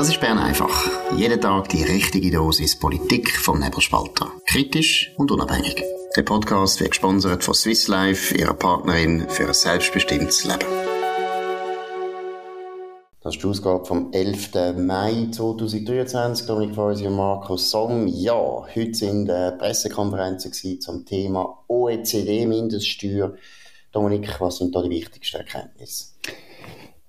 Das ist Bern einfach. Jeden Tag die richtige Dosis Politik vom Nebelspalter. Kritisch und unabhängig. Der Podcast wird gesponsert von Swiss Life, ihrer Partnerin für ein selbstbestimmtes Leben. Das ist die Ausgabe vom 11. Mai 2023. Dominik Feusi und Markus Somm. Ja, heute sind äh, Pressekonferenzen zum Thema OECD-Mindeststeuer. Dominik, was sind da die wichtigsten Erkenntnisse?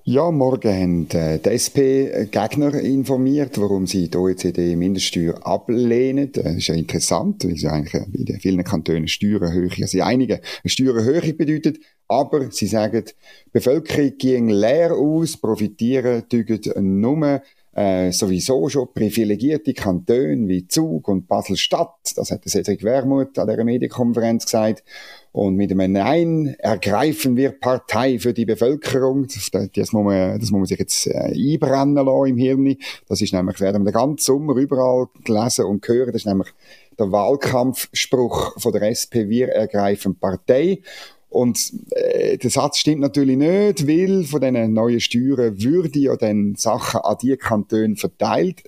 Ja, morgen haben äh, die SP-Gegner informiert, warum sie die OECD-Mindeststeuer ablehnen. Das ist ja interessant, weil sie eigentlich in den vielen Kantonen Steuererhöhung, also in einigen eine Steuererhöhung bedeutet. Aber sie sagen, die Bevölkerung ging leer aus, profitieren tügen nur äh, sowieso schon privilegierte Kantone wie Zug und Basel-Stadt. Das hat Cedric Wermuth an der Medienkonferenz gesagt. Und mit einem Nein ergreifen wir Partei für die Bevölkerung. Das, muss man, das muss man sich jetzt äh, einbrennen lassen im Hirn. Das ist nämlich, werden wir den ganzen Sommer überall gelesen und hören. Das ist nämlich der Wahlkampfspruch von der SP. Wir ergreifen Partei. Und äh, der Satz stimmt natürlich nicht, weil von diesen neuen Steuern würde ja dann Sachen an die Kantone verteilt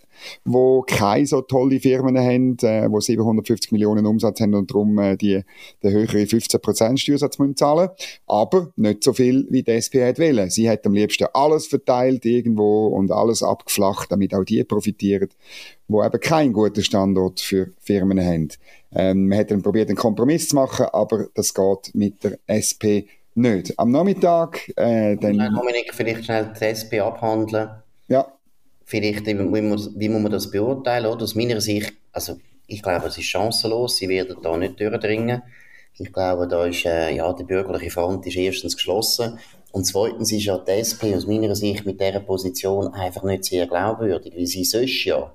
wo keine so tolle Firmen haben, äh, wo 750 Millionen Umsatz haben und darum äh, die, den höheren 15% Steuersatz müssen zahlen Aber nicht so viel, wie die SP hat wollen. Sie hat am liebsten alles verteilt irgendwo und alles abgeflacht, damit auch die profitieren, wo eben keinen guten Standort für Firmen haben. Ähm, man hat dann probiert, einen Kompromiss zu machen, aber das geht mit der SP nicht. Am Nachmittag äh, dann... Dominik, vielleicht schnell die SP abhandeln. Ja vielleicht, wie, muss, wie muss man das beurteilen? Oder? Aus meiner Sicht, also ich glaube, es ist chancenlos, sie werden da nicht durchdringen. Ich glaube, da ist, äh, ja, die bürgerliche Front ist erstens geschlossen und zweitens ist ja die SP aus meiner Sicht mit dieser Position einfach nicht sehr glaubwürdig, weil sie sonst ja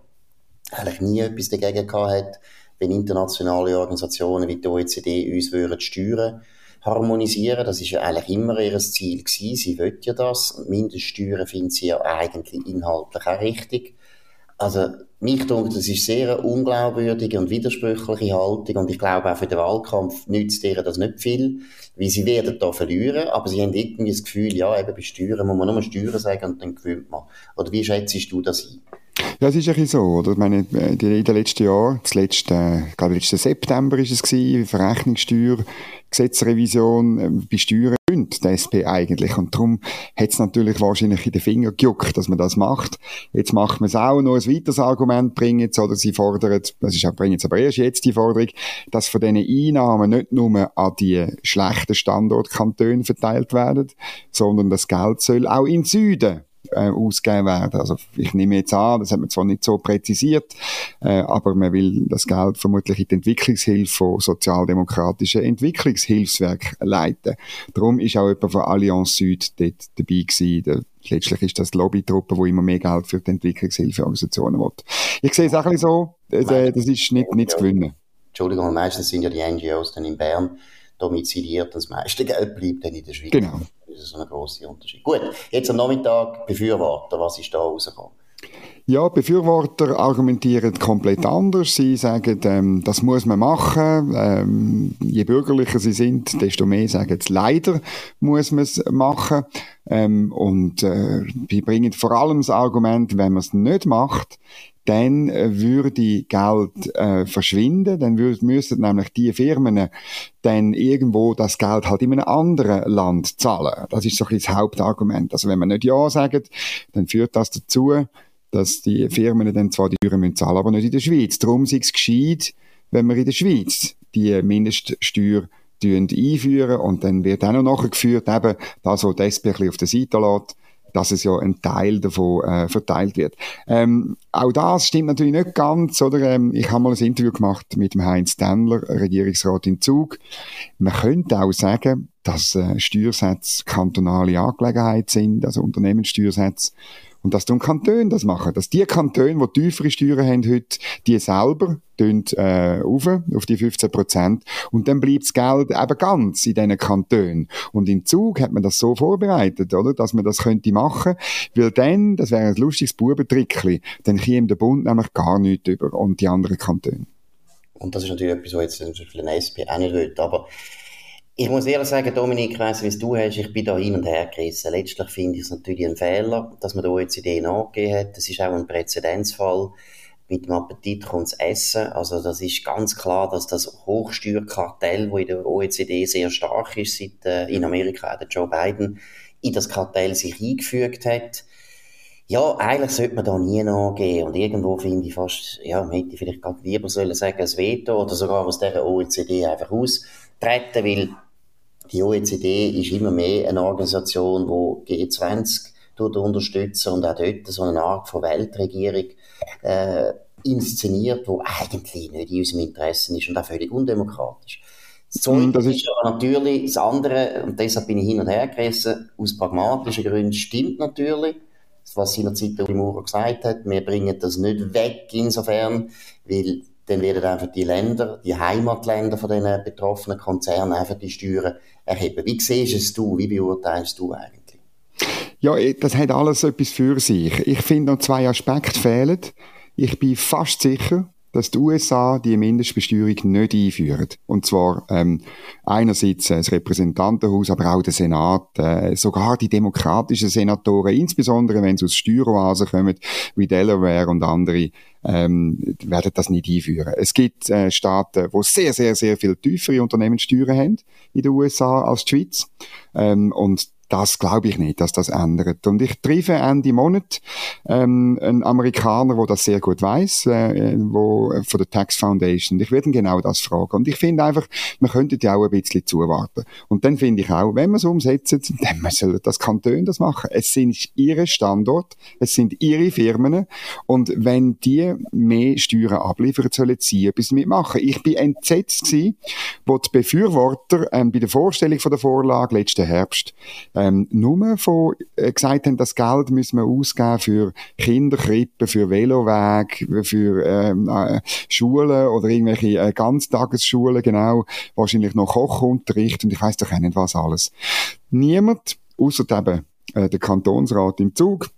eigentlich nie etwas dagegen gehabt hat, wenn internationale Organisationen wie die OECD uns würden steuern harmonisieren. Das ist ja eigentlich immer ihr Ziel gewesen. Sie will ja das. Mindeststeuern finden sie ja eigentlich inhaltlich auch richtig. Also, mich denke, das ist sehr eine unglaubwürdige und widersprüchliche Haltung und ich glaube auch für den Wahlkampf nützt ihr das nicht viel, weil sie werden da verlieren, aber sie haben irgendwie das Gefühl, ja, eben bei Steuern muss man nur Steuern sagen und dann gewinnt man. Oder wie schätzt du das ein? Ja, es ist ein bisschen so, oder? Ich meine, in den letzten Jahren, das letzte, ich glaube, letzten September ist es gewesen, Verrechnungssteuer, Gesetzrevision äh, bei Steuern und die SP eigentlich. Und darum hat es natürlich wahrscheinlich in den Finger gejuckt, dass man das macht. Jetzt macht man es auch noch ein weiteres Argument bringen, oder sie fordern, das ist auch, bringen jetzt aber erst jetzt die Forderung, dass von diesen Einnahmen nicht nur an die schlechten Standortkantone verteilt werden, sondern das Geld soll auch in Süden äh, ausgegeben werden. Also ich nehme jetzt an, das hat man zwar nicht so präzisiert, äh, aber man will das Geld vermutlich in die Entwicklungshilfe von sozialdemokratischen Entwicklungshilfswerk leiten. Darum ist auch jemand von Allianz Süd dort dabei gewesen. Letztlich ist das die Lobbytruppe, die immer mehr Geld für die Entwicklungshilfeorganisationen will. Ich sehe es auch ein bisschen so, äh, das ist nicht, nicht zu gewinnen. Entschuldigung, meistens sind ja die NGOs dann in Bern domiziliert das meiste Geld bleibt dann in der Schweiz. Genau. Das ist so ein grosser Unterschied. Gut, jetzt am Nachmittag Befürworter, was ist da rausgekommen? Ja, Befürworter argumentieren komplett anders. Sie sagen, ähm, das muss man machen. Ähm, je bürgerlicher sie sind, desto mehr sagen sie, leider muss man es machen. Ähm, und äh, sie bringen vor allem das Argument, wenn man es nicht macht, dann äh, würde Geld äh, verschwinden, dann müssten nämlich die Firmen dann irgendwo das Geld halt in einem anderen Land zahlen. Das ist so ein das Hauptargument. Also wenn man nicht Ja sagt, dann führt das dazu, dass die Firmen dann zwar die Steuern müssen zahlen, aber nicht in der Schweiz. Darum ist es gescheit, wenn wir in der Schweiz die Mindeststeuer einführen und dann wird auch noch nachgeführt, eben das, was die auf der Seite lässt, dass es ja ein Teil davon äh, verteilt wird. Ähm, auch das stimmt natürlich nicht ganz, oder? Ähm, ich habe mal ein Interview gemacht mit dem Heinz Ständler, Regierungsrat in Zug. Man könnte auch sagen, dass äh, Steuersätze kantonale Angelegenheit sind, also Unternehmenssteuersätze und dass dann Kantone das machen. Dass die Kantone, die tiefere Steuern haben heute, die selber tun, äh, auf, auf die 15 Prozent. Und dann bleibt das Geld eben ganz in diesen Kantonen. Und im Zug hat man das so vorbereitet, oder? Dass man das könnte machen. Weil dann, das wäre ein lustiges Bubentrickli, dann käme der Bund nämlich gar nichts über und die anderen Kantone. Und das ist natürlich etwas, was jetzt für den SP auch nicht will. Aber Ich muss ehrlich sagen, Dominik, ich weiss, wie du hast, ich bin da hin und her gerissen. Letztlich finde ich es natürlich ein Fehler, dass man der OECD nachgegeben hat. Das ist auch ein Präzedenzfall. Mit dem Appetit kommt das Essen. Also das ist ganz klar, dass das Hochsteuerkartell, wo in der OECD sehr stark ist, seit äh, in Amerika auch der Joe Biden in das Kartell sich eingefügt hat. Ja, eigentlich sollte man da nie nachgehen. Und irgendwo finde ich fast, ja, man hätte vielleicht gerade lieber sollen sagen, ein Veto oder sogar aus dieser OECD einfach austreten, weil die OECD ist immer mehr eine Organisation, die G20 unterstützen und auch dort so eine Art von Weltregierung äh, inszeniert, wo eigentlich nicht in unserem Interesse ist und auch völlig undemokratisch. Das das ist aber natürlich das andere, und deshalb bin ich hin und her gerissen, aus pragmatischen Gründen stimmt natürlich, was seinerzeit der Maurer gesagt hat, wir bringen das nicht weg insofern, weil dann werden einfach die Länder, die Heimatländer von den betroffenen Konzernen einfach die Steuern erheben. Wie siehst es du, wie beurteilst du eigentlich? Ja, das hat alles etwas für sich. Ich finde noch zwei Aspekte fehlen. Ich bin fast sicher, dass die USA die Mindestbesteuerung nicht einführen. Und zwar ähm, einerseits das Repräsentantenhaus, aber auch der Senat, äh, sogar die demokratischen Senatoren, insbesondere wenn sie aus Steueroasen kommen, wie Delaware und andere, ähm, werden das nicht einführen. Es gibt äh, Staaten, wo sehr, sehr, sehr viel tiefere Unternehmenssteuern haben in den USA als die Schweiz. Ähm, und das glaube ich nicht, dass das ändert. Und ich treffe Ende Monat ähm, einen Amerikaner, der das sehr gut weiß, äh, wo von der Tax Foundation. Ich werde ihn genau das fragen. Und ich finde einfach, man könnte ja auch ein bisschen zuwarten. Und dann finde ich auch, wenn man es umsetzt, dann sollen das Kanton das machen. Es sind ihre Standort, es sind ihre Firmen. Und wenn die mehr Steuern abliefern, sollen sie etwas mitmachen. Ich bin entsetzt gewesen, wo die Befürworter ähm, bei der Vorstellung von der Vorlage letzten Herbst ähm, nur von, äh, gesagt haben, das Geld müssen wir ausgeben für Kinderkrippen, für Veloweg, für ähm, äh, Schulen oder irgendwelche äh, Ganztagesschulen, genau, wahrscheinlich noch Kochunterricht und ich weiß doch auch nicht was alles. Niemand, außer eben äh, der Kantonsrat im Zug,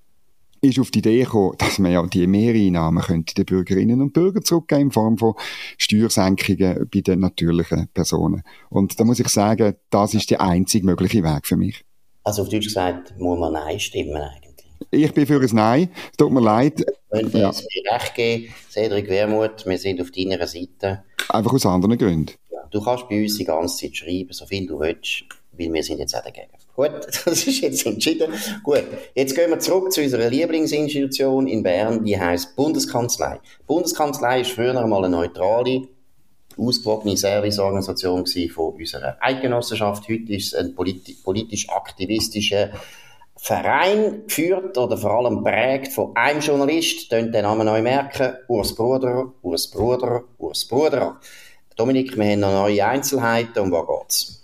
ist auf die Idee gekommen, dass man ja die Mehreinnahmen könnte den Bürgerinnen und Bürgern zurückgeben in Form von Steuersenkungen bei den natürlichen Personen. Und da muss ich sagen, das ist der einzig mögliche Weg für mich. Also auf Deutsch gesagt, muss man Nein stimmen eigentlich. Ich bin für ein Nein. Es tut mir leid. Wenn wir ja. mir recht geben, Cedric Wermuth, wir sind auf deiner Seite. Einfach aus anderen Gründen. Ja, du kannst bei uns die ganze Zeit schreiben, so viel du willst, weil wir sind jetzt auch dagegen. Gut, das ist jetzt entschieden. Gut, jetzt gehen wir zurück zu unserer Lieblingsinstitution in Bern, die heißt Bundeskanzlei. Die Bundeskanzlei ist früher einmal eine neutrale ausgewogene Serviceorganisation von unserer Eidgenossenschaft. Heute ist es ein politi politisch-aktivistischer Verein geführt oder vor allem prägt von einem Journalist, könnt den Namen neu merken, Urs Bruder, Urs Bruder, Urs Bruder. Dominik, wir haben noch neue Einzelheiten, um was geht's?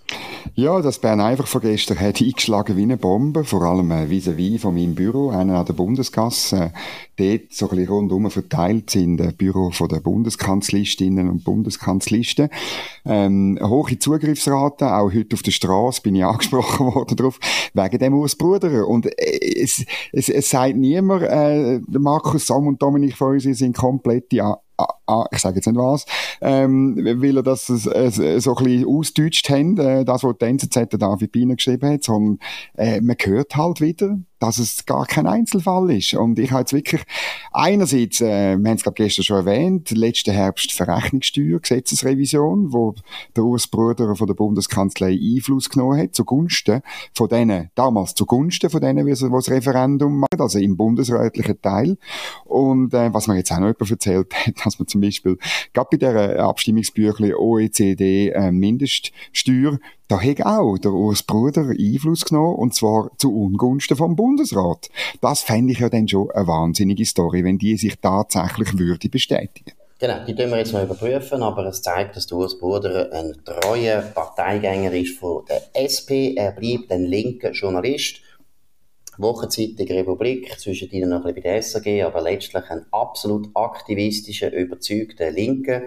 Ja, das Bern einfach von gestern hat eingeschlagen wie eine Bombe, vor allem äh, vis-à-vis von meinem Büro, einer an der Bundeskasse. Äh, dort so ein bisschen rundum verteilt sind äh, Büro von der Bundeskanzlistinnen und Bundeskanzlisten. Ähm, hohe Zugriffsraten, auch heute auf der Straße bin ich angesprochen worden drauf, wegen dem Ursbruder. Und äh, es, es, es sagt niemand, äh, Markus Sam und Dominik von uns sind komplette ich sage jetzt nicht was, ähm, weil er das äh, so ein bisschen ausdeutscht haben, äh, das, was die NZZ David Biener geschrieben hat, sondern äh, man hört halt wieder, dass es gar kein Einzelfall ist. Und ich habe jetzt wirklich einerseits, äh, wir haben es glaube gestern schon erwähnt, letzten Herbst Verrechnungssteuer, Gesetzesrevision, wo der Ursbruder von der Bundeskanzlei Einfluss genommen hat, zugunsten von denen, damals zugunsten von denen, die das Referendum machen, also im bundesrätlichen Teil. Und äh, was mir jetzt auch noch jemand erzählt hat, dass man zum Beispiel, gerade bei der Abstimmungsbüchlein OECD äh, Mindeststeuer, da hat auch der Urs Bruder Einfluss genommen, und zwar zu Ungunsten vom Bundesrat. Das fände ich ja dann schon eine wahnsinnige Story, wenn die sich tatsächlich würde bestätigen. Genau, die tun wir jetzt mal überprüfen, aber es zeigt, dass Urs Bruder ein treuer Parteigänger ist von der SP. Er bleibt ein linker Journalist. Wochenzeitung Republik, zwischen ihnen noch ein bisschen bei der SAG, aber letztlich ein absolut aktivistischer, überzeugter Linker.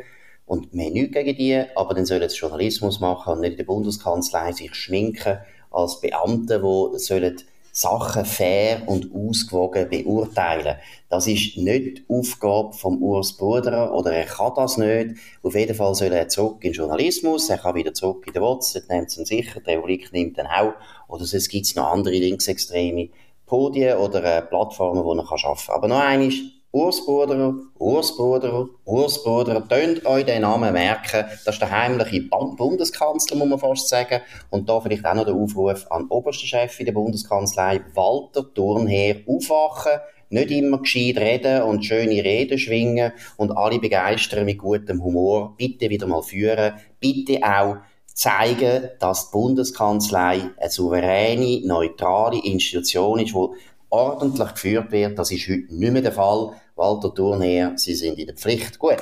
Und wir haben nichts gegen die, aber dann sollen sie Journalismus machen und nicht in der Bundeskanzlei sich schminken als Beamte, die sollen Sachen fair und ausgewogen beurteilen. Das ist nicht die Aufgabe vom Urs Bruderer oder er kann das nicht. Auf jeden Fall soll er zurück in den Journalismus, er kann wieder zurück in den WhatsApp, nimmt es sicher, der Republik nimmt dann auch. Oder sonst gibt es noch andere linksextreme Podien oder äh, Plattformen, wo er arbeiten kann. Aber noch eines, Ursbruder, Ursbruder, Ursbruder, tönt euch den Namen merken. Das ist der heimliche Bundeskanzler, muss man fast sagen. Und da vielleicht auch noch der Aufruf an den obersten Chef in der Bundeskanzlei, Walter Turnherr, aufwachen, nicht immer gescheit reden und schöne Reden schwingen und alle begeistern mit gutem Humor. Bitte wieder mal führen. Bitte auch zeigen, dass die Bundeskanzlei eine souveräne, neutrale Institution ist, die ordentlich geführt wird. Das ist heute nicht mehr der Fall. Walter Thurnherr, Sie sind in der Pflicht. Gut.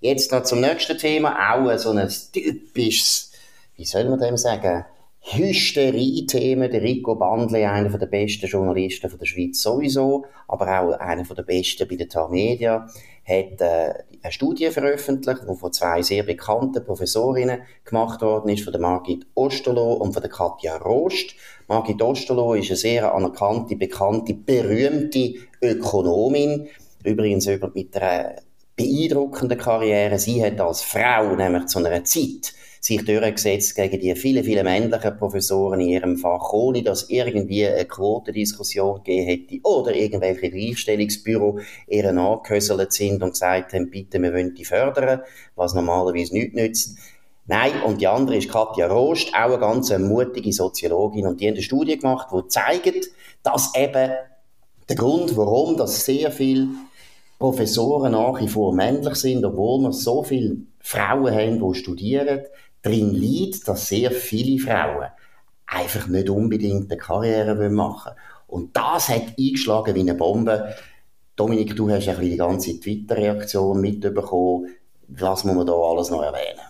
Jetzt noch zum nächsten Thema. Auch so ein typisches, wie soll man dem sagen? Hysterie-Themen. Der Rico Bandle, einer der besten Journalisten der Schweiz sowieso, aber auch einer der besten bei der Tar Media, hat äh, eine Studie veröffentlicht, die von zwei sehr bekannten Professorinnen gemacht worden ist, von der Margit Osterloh und von der Katja Rost. Margit Osterloh ist eine sehr anerkannte, bekannte, berühmte Ökonomin, übrigens mit einer beeindruckenden Karriere. Sie hat als Frau nämlich zu einer Zeit sich durchgesetzt gegen die vielen, vielen männlichen Professoren in ihrem Fach, ohne dass irgendwie eine Quotendiskussion gegeben hätte oder irgendwelche Gleichstellungsbüro ihren angehöselt sind und gesagt haben, bitte, wir wollen die fördern, was normalerweise nichts nützt. Nein, und die andere ist Katja Rost, auch eine ganz mutige Soziologin, und die hat eine Studie gemacht, die zeigt, dass eben der Grund, warum das sehr viele Professoren nach wie vor männlich sind, obwohl wir so viele Frauen haben, die studieren, darin liegt, dass sehr viele Frauen einfach nicht unbedingt eine Karriere machen wollen. Und das hat eingeschlagen wie eine Bombe. Dominik, du hast ein bisschen die ganze Twitter-Reaktion mitbekommen. Was muss man da alles noch erwähnen?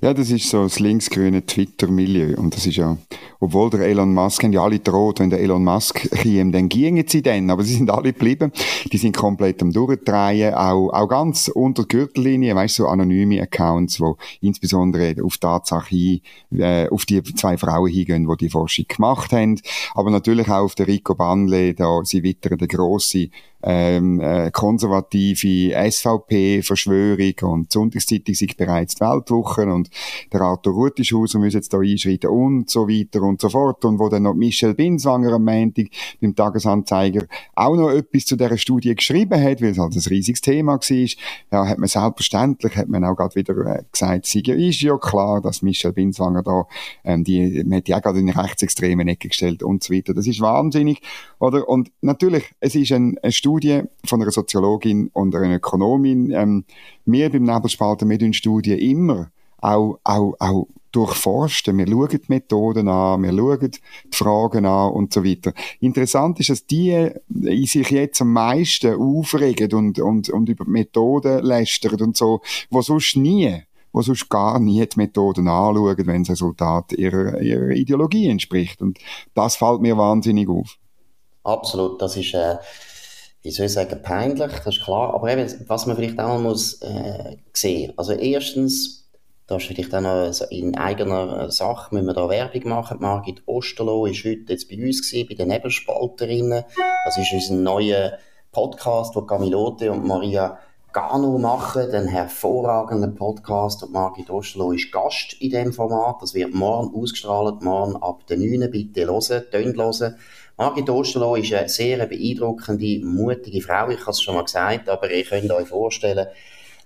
Ja, das ist so das linksgrüne Twitter-Milieu. Und das ist ja, obwohl der Elon Musk, haben ja alle droht, wenn der Elon Musk käme, dann gingen sie dann. Aber sie sind alle geblieben. Die sind komplett am Durchdrehen. Auch, auch ganz unter Gürtellinie, weißt du, so anonyme Accounts, wo insbesondere auf Tatsache hin, äh, auf die zwei Frauen hingehen, die die Forschung gemacht haben. Aber natürlich auch auf der Rico Banle, da, sie wittern der grosse ähm, äh, konservative SVP-Verschwörung und die Sonntagszeitung sind bereits die Weltwoche und der Arthur Rutischhauser muss jetzt da einschreiten und so weiter und so fort und wo dann noch Michel Binswanger am Montag beim Tagesanzeiger auch noch etwas zu dieser Studie geschrieben hat, weil es halt ein riesiges Thema war, ja, hat man selbstverständlich, hat man auch gerade wieder äh, gesagt, es ist ja klar, dass Michel Binswanger da, ähm, die, man hat die auch gerade in die rechtsextremen Ecke gestellt und so weiter. Das ist wahnsinnig, oder? Und natürlich, es ist ein, eine Studie, Studie von einer Soziologin und einer Ökonomin. Ähm, wir beim Nebelspalter, wir Studien immer auch, auch, auch durchforsten. Wir schauen die Methoden an, wir schauen die Fragen an und so weiter. Interessant ist, dass die sich jetzt am meisten aufregen und, und, und über die Methoden lästern und so, wo sonst nie wo sonst gar nie die Methoden anschauen, wenn das Resultat ihrer, ihrer Ideologie entspricht. Und das fällt mir wahnsinnig auf. Absolut, das ist äh, wie soll ich sagen, peinlich, das ist klar. Aber eben, was man vielleicht auch muss äh, sehen. Also erstens, da ist vielleicht auch noch in eigener Sache, müssen wir da Werbung machen. Margit Osterloh ist heute jetzt bei uns gewesen, bei den Nebelspalterinnen. Das ist unser neuer Podcast, wo Camilote und Maria Gano machen, den hervorragenden Podcast. Und Margit Osterloh ist Gast in dem Format. Das wird morgen ausgestrahlt, morgen ab der 9. Bitte hören, tönt hören. Margit Osterloh ist eine sehr beeindruckende, mutige Frau. Ich habe es schon mal gesagt, aber ihr könnt euch vorstellen,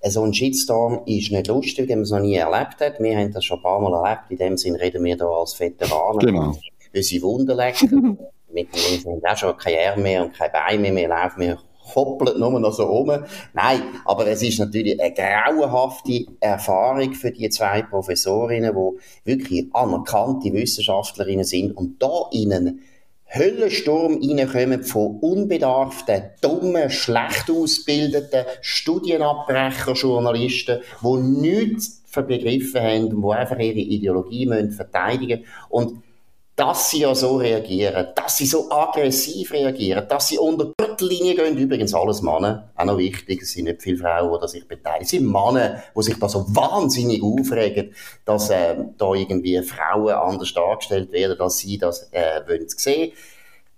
so ein Shitstorm ist nicht lustig, wenn man es noch nie erlebt hat. Wir haben das schon ein paar Mal erlebt. In dem Sinn reden wir hier als Veteranen. Genau. Unsere Wunden lecken. Mit dem haben auch schon keine Arme mehr und keine Beine mehr. Wir laufen, wir hoppeln nur noch so rum. Nein, aber es ist natürlich eine grauenhafte Erfahrung für die zwei Professorinnen, die wirklich anerkannte Wissenschaftlerinnen sind und da ihnen Höllensturm reinkommen von unbedarften, dummen, schlecht ausgebildeten Studienabbrecher, Journalisten, die nichts begriffen haben und die einfach ihre Ideologie verteidigen müssen. Und dass sie ja so reagieren, dass sie so aggressiv reagieren, dass sie unter die Gürtellinie gehen, übrigens alles Männer, auch noch wichtig, es sind nicht viele Frauen, die sich beteiligen, es sind Männer, die sich da so wahnsinnig aufregen, dass äh, da irgendwie Frauen anders dargestellt werden, als sie das äh, wollen sehen.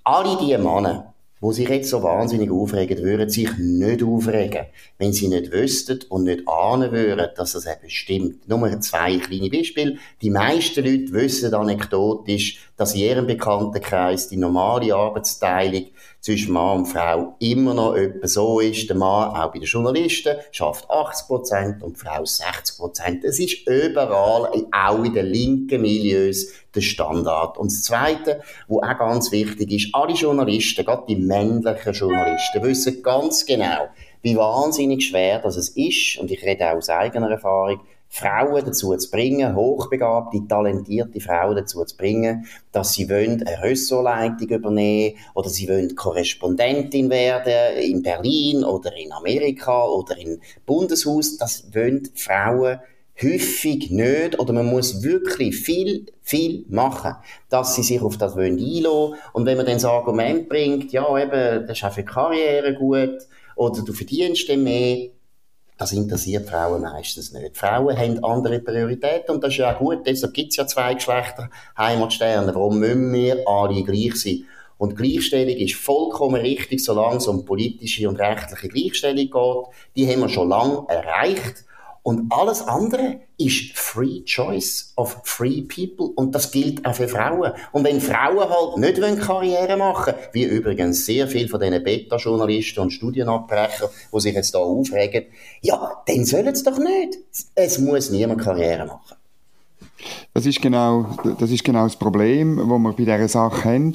Alle diese Männer, wo sich jetzt so wahnsinnig aufregen, würden sich nicht aufregen, wenn sie nicht wüssten und nicht ahnen würden, dass das eben stimmt. Nur zwei kleine Beispiele. Die meisten Leute wissen anekdotisch, dass in ihrem Bekanntenkreis die normale Arbeitsteilung zwischen Mann und Frau immer noch etwa so ist. Der Mann, auch bei den Journalisten, schafft 80% und die Frau 60%. Es ist überall, auch in den linken Milieus, der Standard. Und das Zweite, was auch ganz wichtig ist, alle Journalisten, gerade die männlichen Journalisten, wissen ganz genau, wie wahnsinnig schwer das ist, und ich rede auch aus eigener Erfahrung, Frauen dazu zu bringen, hochbegabte, talentierte Frauen dazu zu bringen, dass sie wollen eine Ressortleitung übernehmen oder sie wollen Korrespondentin werden in Berlin oder in Amerika oder im Bundeshaus. Das wollen Frauen häufig nicht oder man muss wirklich viel, viel machen, dass sie sich auf das einlassen Und wenn man dann das Argument bringt, ja eben, das ist auch für die Karriere gut oder du verdienst dann mehr, das interessiert Frauen meistens nicht. Frauen haben andere Prioritäten und das ist ja gut, deshalb gibt es ja zwei Geschlechter Heimatsterne. Warum müssen wir alle gleich sein? Und Gleichstellung ist vollkommen richtig, solange es um politische und rechtliche Gleichstellung geht. Die haben wir schon lange erreicht. Und alles andere ist Free Choice of Free People. Und das gilt auch für Frauen. Und wenn Frauen halt nicht wollen Karriere machen wie übrigens sehr viele von diesen Beta-Journalisten und Studienabbrecher, die sich jetzt da aufregen, ja, dann sollen sie doch nicht. Es muss niemand Karriere machen. Das ist genau das, ist genau das Problem, das wir bei dieser Sache haben.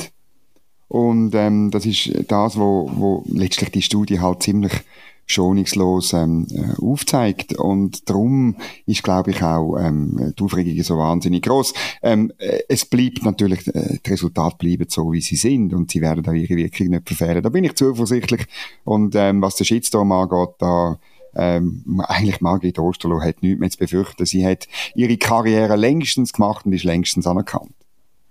Und ähm, das ist das, wo, wo letztlich die Studie halt ziemlich schonungslos ähm, äh, aufzeigt. Und darum ist, glaube ich, auch ähm, die Aufregung so wahnsinnig groß. Ähm, äh, es bleibt natürlich, äh, die Resultate bleiben so, wie sie sind und sie werden da ihre Wirkung nicht verfehlen. Da bin ich zuversichtlich. Und ähm, was der Shitstorm angeht, da ähm, eigentlich Margit Osterloh hat nichts mehr zu befürchten. Sie hat ihre Karriere längstens gemacht und ist längstens anerkannt.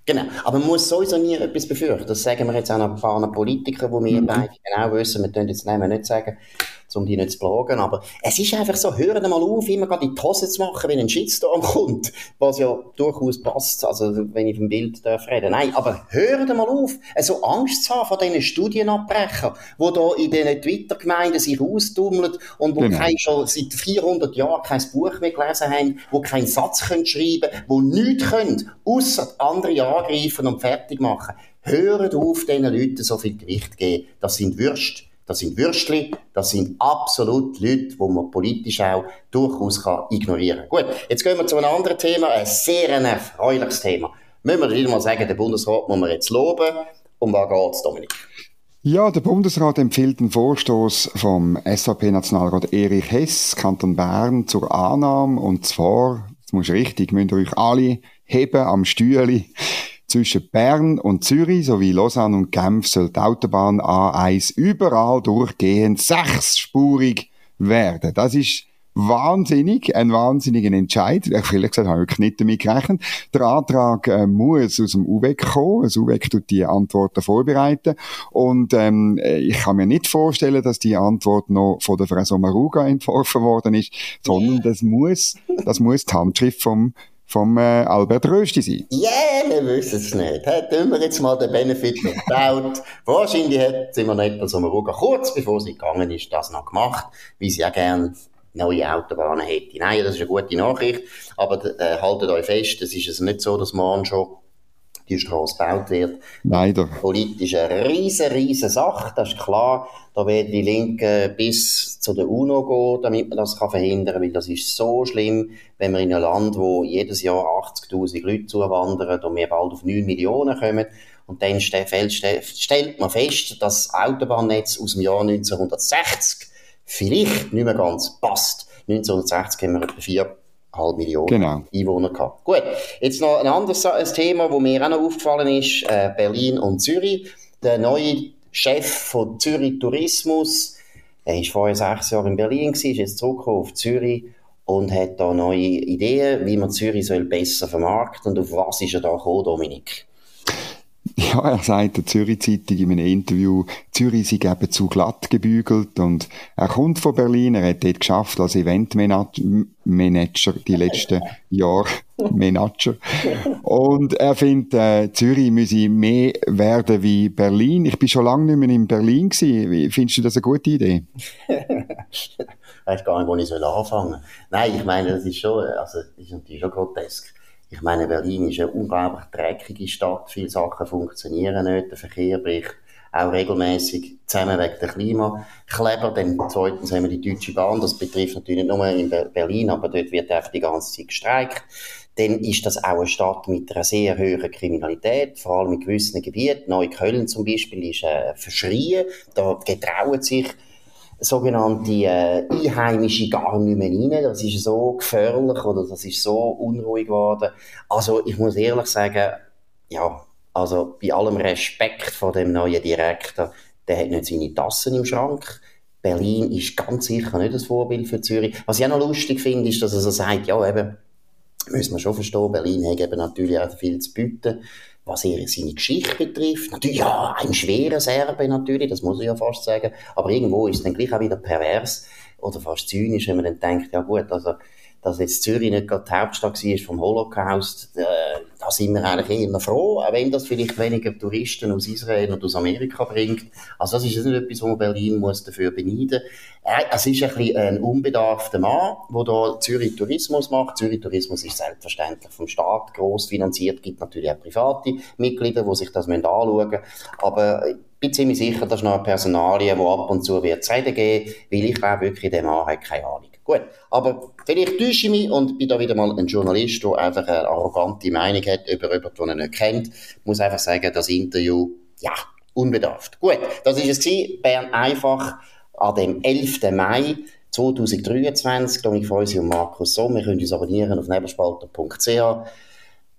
Genau, aber man muss sowieso nie etwas befürchten. Das sagen wir jetzt auch noch ein paar Politiker, die wir mhm. beide genau wissen. Wir können jetzt nicht sagen, um die nicht zu plagen. Aber es ist einfach so, hören mal auf, immer gerade in die Hose zu machen, wenn ein Shitstorm kommt, was ja durchaus passt, also wenn ich vom Bild darf reden. Nein, aber hören mal auf, so Angst zu haben vor diesen Studienabbrecher, die da in diesen Twitter-Gemeinden sich austummeln und wo genau. kein, schon seit 400 Jahren kein Buch mehr gelesen haben, wo keinen Satz können schreiben können, wo nichts können, außer andere angreifen und fertig machen. Hören auf, diesen Leuten so viel Gewicht zu geben. Das sind Würste das sind Würstli, das sind absolut Leute, die man politisch auch durchaus kann ignorieren kann. Gut, jetzt gehen wir zu einem anderen Thema, ein sehr erfreuliches Thema. Müssen wir wieder mal sagen, den Bundesrat muss man jetzt loben. Um was geht es, Dominik? Ja, der Bundesrat empfiehlt den Vorstoß vom SAP-Nationalrat Erich Hess, Kanton Bern, zur Annahme. Und zwar, das muss richtig, müsst ihr euch alle heben am Stühli. Zwischen Bern und Zürich sowie Lausanne und Genf soll die Autobahn A1 überall durchgehend sechsspurig werden. Das ist wahnsinnig, ein wahnsinniger Entscheid. Ich ehrlich gesagt habe ich nicht damit gerechnet. Der Antrag äh, muss aus dem UWEC kommen. Das UWEC tut die Antworten vorbereiten. Und ähm, ich kann mir nicht vorstellen, dass die Antwort noch von der Frau Sommaruga entworfen worden ist, sondern das muss, das muss die Handschrift vom vom äh, Albert Rösti sein? Ja, yeah, wir wissen es nicht. Tun wir jetzt mal den Benefit gebaut. Wahrscheinlich hat Simon so Sommaruga kurz bevor sie gegangen ist, das noch gemacht, wie sie ja gerne neue Autobahnen hätte. Nein, das ist eine gute Nachricht, aber äh, haltet euch fest, es ist also nicht so, dass morgen schon die Straße gebaut wird. Leider. Politisch eine riesen, riesen Sache, das ist klar. Da werden die Linken bis zu der UNO gehen, damit man das kann verhindern kann, weil das ist so schlimm, wenn man in einem Land, wo jedes Jahr 80'000 Leute zuwandern und wir bald auf 9 Millionen kommen, und dann stellt man fest, dass das Autobahnnetz aus dem Jahr 1960 vielleicht nicht mehr ganz passt. 1960 haben wir etwa vier halb Millionen genau. Einwohner gehabt. Gut, jetzt noch ein anderes Thema, das mir auch noch aufgefallen ist, äh, Berlin und Zürich. Der neue Chef von Zürich Tourismus, er war vorher sechs Jahre in Berlin, gewesen, ist jetzt zurückgekommen auf Zürich und hat da neue Ideen, wie man Zürich soll besser vermarkten Und auf was ist er da gekommen, Dominik? ja, er sagt der Zürich-Zeitung in einem Interview, Zürich sei eben zu glatt gebügelt und er kommt von Berlin, er hat dort geschafft als Eventmanager die letzten Jahre, Manager. Und er findet, äh, Zürich müsse mehr werden wie Berlin. Ich bin schon lange nicht mehr in Berlin gewesen. Findest du das eine gute Idee? ich weiß gar nicht, wo ich anfangen soll. Nein, ich meine, das ist schon, also, das ist natürlich schon grotesk. Ich meine, Berlin ist eine unglaublich dreckige Stadt. Viele Sachen funktionieren nicht. Der Verkehr bricht auch regelmäßig zusammen wegen der Klimakleber. Dann zweitens haben wir die Deutsche Bahn. Das betrifft natürlich nicht nur in Berlin, aber dort wird einfach die ganze Zeit gestreikt. Dann ist das auch eine Stadt mit einer sehr hohen Kriminalität, vor allem in gewissen Gebieten. Neukölln zum Beispiel ist äh, verschrien. Da getrauen sich sogenannte äh, Einheimische gar nicht mehr rein. Das ist so gefährlich oder das ist so unruhig geworden. Also ich muss ehrlich sagen, ja, also bei allem Respekt vor dem neuen Direktor, der hat nicht seine Tassen im Schrank. Berlin ist ganz sicher nicht das Vorbild für Zürich. Was ich auch noch lustig finde, ist, dass er so sagt, ja eben, müssen wir schon verstehen, Berlin hat eben natürlich auch viel zu bieten was er seine Geschichte betrifft. Natürlich, ja, ein schwerer Serbe natürlich, das muss ich ja fast sagen. Aber irgendwo ist es dann gleich auch wieder pervers oder fast zynisch, wenn man dann denkt, ja gut, also dass jetzt Zürich nicht gerade die Hauptstadt war vom Holocaust, äh, sind wir eigentlich eher froh, auch wenn das vielleicht weniger Touristen aus Israel und aus Amerika bringt. Also das ist nicht etwas, wo Berlin muss dafür beneiden äh, Es ist ein bisschen ein unbedarfter Mann, der da Zürich Tourismus macht. Zürich Tourismus ist selbstverständlich vom Staat gross finanziert, gibt natürlich auch private Mitglieder, die sich das anschauen müssen. Aber ich bin ziemlich sicher, das ist noch eine Personalie, die ab und zu wird zu reden geben, weil ich glaube wirklich, der Mann hat keine Ahnung. Gut, aber vielleicht täusche ich mich und bin da wieder mal ein Journalist, der einfach eine arrogante Meinung hat über jemanden, den er nicht kennt. Ich muss einfach sagen, das Interview, ja, unbedarft. Gut, das ist es gewesen. Bern einfach an dem 11. Mai 2023. Dominik Freusi und Markus Somm. Wir können uns abonnieren auf nebelspalter.ch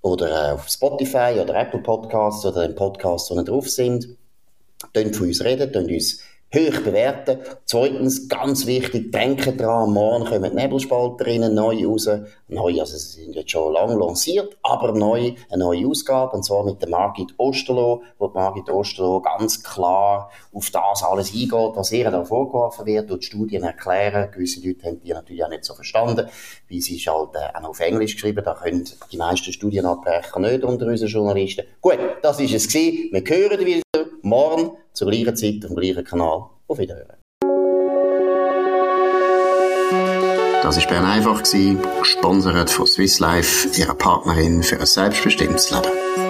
oder äh, auf Spotify oder Apple Podcasts oder den Podcasts, die drauf sind. Tönt von uns reden, tönt uns hoch bewerten. Zweitens, ganz wichtig, denken dran, morgen kommen Nebelspalterinnen neu raus. Neu, also sie sind jetzt schon lange lanciert, aber neu, eine neue Ausgabe, und zwar mit der Margit Osterloh, wo die Margit Osterloh ganz klar auf das alles eingeht, was ihr da vorgeworfen wird, und die Studien erklären. Gewisse Leute haben die natürlich auch nicht so verstanden, weil sie ist halt äh, auch auf Englisch geschrieben, da können die meisten Studienabbrecher nicht unter unseren Journalisten. Gut, das ist es gewesen. Wir hören wieder morgen zur gleichen Zeit auf dem gleichen Kanal. Auf Wiederhören. Das war Bern einfach, gesponsert von Swiss Life, ihrer Partnerin für ein selbstbestimmtes Leben.